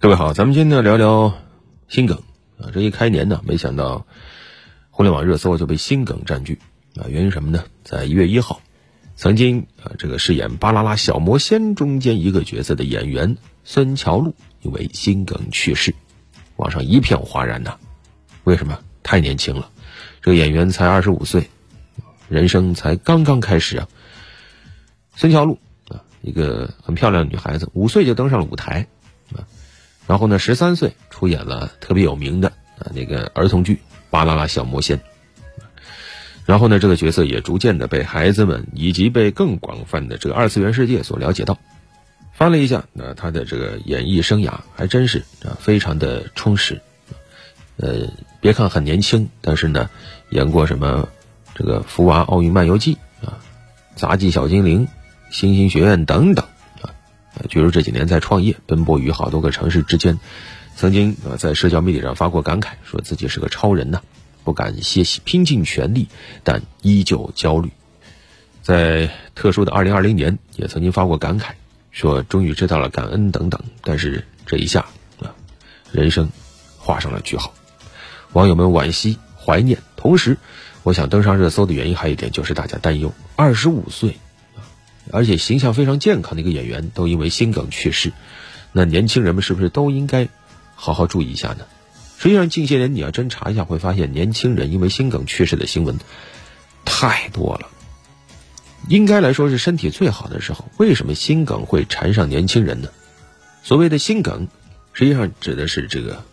各位好，咱们今天呢聊聊心梗啊。这一开年呢，没想到互联网热搜就被心梗占据啊。原因什么呢？在一月一号，曾经啊这个饰演《巴啦啦小魔仙》中间一个角色的演员孙乔璐因为心梗去世，网上一片哗然呐。为什么？太年轻了，这个演员才二十五岁，人生才刚刚开始啊。孙乔璐啊，一个很漂亮的女孩子，五岁就登上了舞台。然后呢，十三岁出演了特别有名的啊那个儿童剧《巴啦啦小魔仙》，然后呢，这个角色也逐渐的被孩子们以及被更广泛的这个二次元世界所了解到。翻了一下，那他的这个演艺生涯还真是啊非常的充实。呃，别看很年轻，但是呢，演过什么这个《福娃奥运漫游记》啊，《杂技小精灵》《星星学院》等等。啊据说这几年在创业，奔波于好多个城市之间，曾经啊在社交媒体上发过感慨，说自己是个超人呐，不敢歇息，拼尽全力，但依旧焦虑。在特殊的二零二零年，也曾经发过感慨，说终于知道了感恩等等。但是这一下啊，人生画上了句号。网友们惋惜、怀念，同时，我想登上热搜的原因还有一点就是大家担忧：二十五岁。而且形象非常健康的一个演员都因为心梗去世，那年轻人们是不是都应该好好注意一下呢？实际上，近些年你要真查一下，会发现年轻人因为心梗去世的新闻太多了。应该来说是身体最好的时候，为什么心梗会缠上年轻人呢？所谓的心梗，实际上指的是这个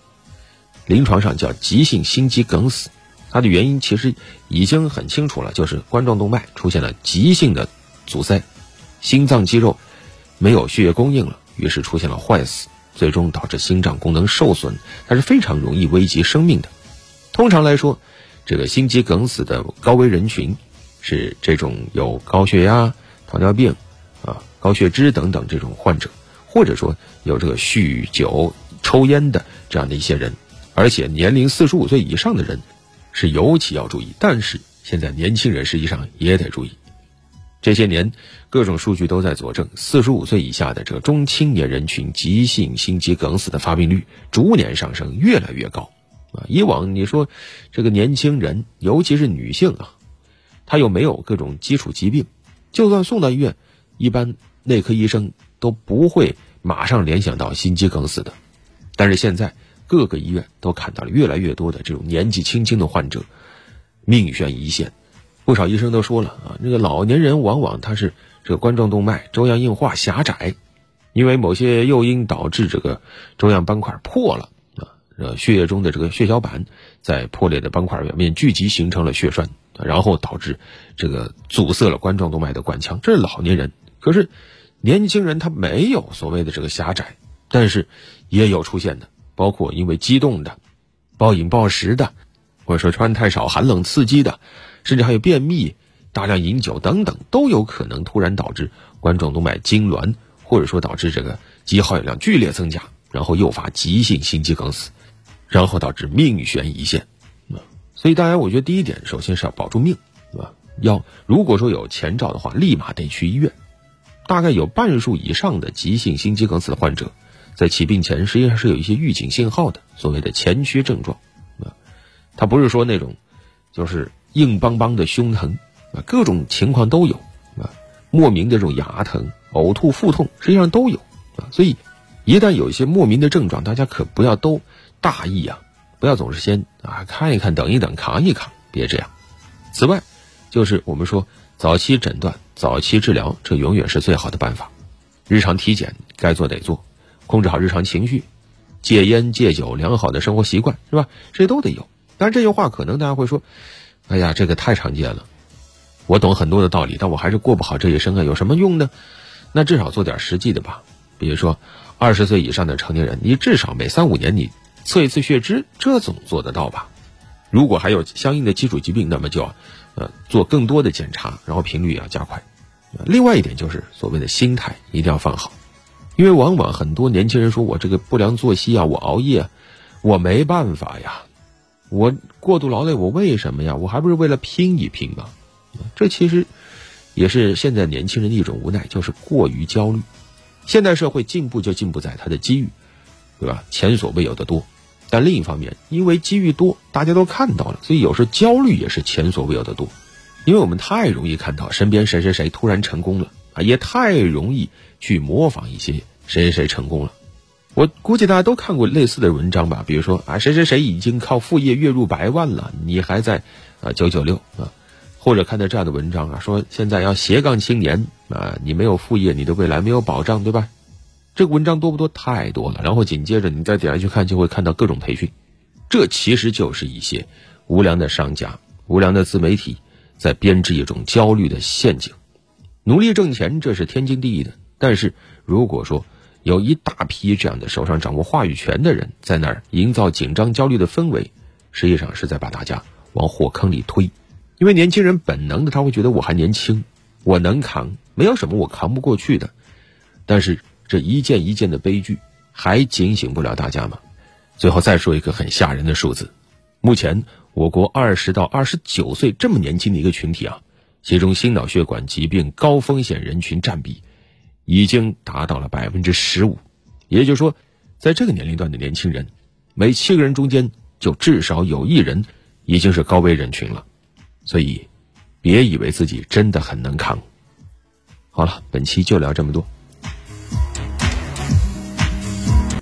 临床上叫急性心肌梗死，它的原因其实已经很清楚了，就是冠状动脉出现了急性的阻塞。心脏肌肉没有血液供应了，于是出现了坏死，最终导致心脏功能受损，它是非常容易危及生命的。通常来说，这个心肌梗死的高危人群是这种有高血压、糖尿病啊、高血脂等等这种患者，或者说有这个酗酒、抽烟的这样的一些人，而且年龄四十五岁以上的人是尤其要注意。但是现在年轻人实际上也得注意。这些年，各种数据都在佐证，四十五岁以下的这个中青年人群急性心肌梗死的发病率逐年上升，越来越高。啊，以往你说这个年轻人，尤其是女性啊，她又没有各种基础疾病，就算送到医院，一般内科医生都不会马上联想到心肌梗死的。但是现在各个医院都看到了越来越多的这种年纪轻轻的患者，命悬一线。不少医生都说了啊，那个老年人往往他是这个冠状动脉粥样硬化狭窄，因为某些诱因导致这个粥样斑块破了啊，血液中的这个血小板在破裂的斑块表面聚集，形成了血栓，然后导致这个阻塞了冠状动脉的管腔。这是老年人，可是年轻人他没有所谓的这个狭窄，但是也有出现的，包括因为激动的、暴饮暴食的，或者说穿太少、寒冷刺激的。甚至还有便秘、大量饮酒等等，都有可能突然导致冠状动脉痉挛，或者说导致这个肌耗氧量剧烈增加，然后诱发急性心肌梗死，然后导致命悬一线。啊，所以大家，我觉得第一点，首先是要保住命，对吧？要如果说有前兆的话，立马得去医院。大概有半数以上的急性心肌梗死的患者，在起病前实际上是有一些预警信号的，所谓的前驱症状。啊，他不是说那种，就是。硬邦邦的胸疼，啊，各种情况都有，啊，莫名的这种牙疼、呕吐、腹痛，实际上都有，啊，所以一旦有一些莫名的症状，大家可不要都大意啊，不要总是先啊看一看、等一等、扛一扛，别这样。此外，就是我们说早期诊断、早期治疗，这永远是最好的办法。日常体检该做得做，控制好日常情绪，戒烟戒酒，良好的生活习惯是吧？这都得有。但是这句话可能大家会说。哎呀，这个太常见了，我懂很多的道理，但我还是过不好这一生啊，有什么用呢？那至少做点实际的吧，比如说二十岁以上的成年人，你至少每三五年你测一次血脂，这总做得到吧？如果还有相应的基础疾病，那么就呃做更多的检查，然后频率也要加快。另外一点就是所谓的心态一定要放好，因为往往很多年轻人说我这个不良作息啊，我熬夜，我没办法呀。我过度劳累，我为什么呀？我还不是为了拼一拼吗？这其实也是现在年轻人的一种无奈，就是过于焦虑。现代社会进步就进步在它的机遇，对吧？前所未有的多。但另一方面，因为机遇多，大家都看到了，所以有时候焦虑也是前所未有的多。因为我们太容易看到身边谁谁谁突然成功了啊，也太容易去模仿一些谁谁谁成功了。我估计大家都看过类似的文章吧，比如说啊，谁谁谁已经靠副业月入百万了，你还在啊九九六啊，或者看到这样的文章啊，说现在要斜杠青年啊，你没有副业，你的未来没有保障，对吧？这个文章多不多？太多了。然后紧接着你再点下去看，就会看到各种培训，这其实就是一些无良的商家、无良的自媒体在编织一种焦虑的陷阱。努力挣钱，这是天经地义的。但是如果说有一大批这样的手上掌握话语权的人在那儿营造紧张、焦虑的氛围，实际上是在把大家往火坑里推。因为年轻人本能的他会觉得我还年轻，我能扛，没有什么我扛不过去的。但是。这一件一件的悲剧还警醒不了大家吗？最后再说一个很吓人的数字：目前我国二十到二十九岁这么年轻的一个群体啊，其中心脑血管疾病高风险人群占比已经达到了百分之十五。也就是说，在这个年龄段的年轻人，每七个人中间就至少有一人已经是高危人群了。所以，别以为自己真的很能扛。好了，本期就聊这么多。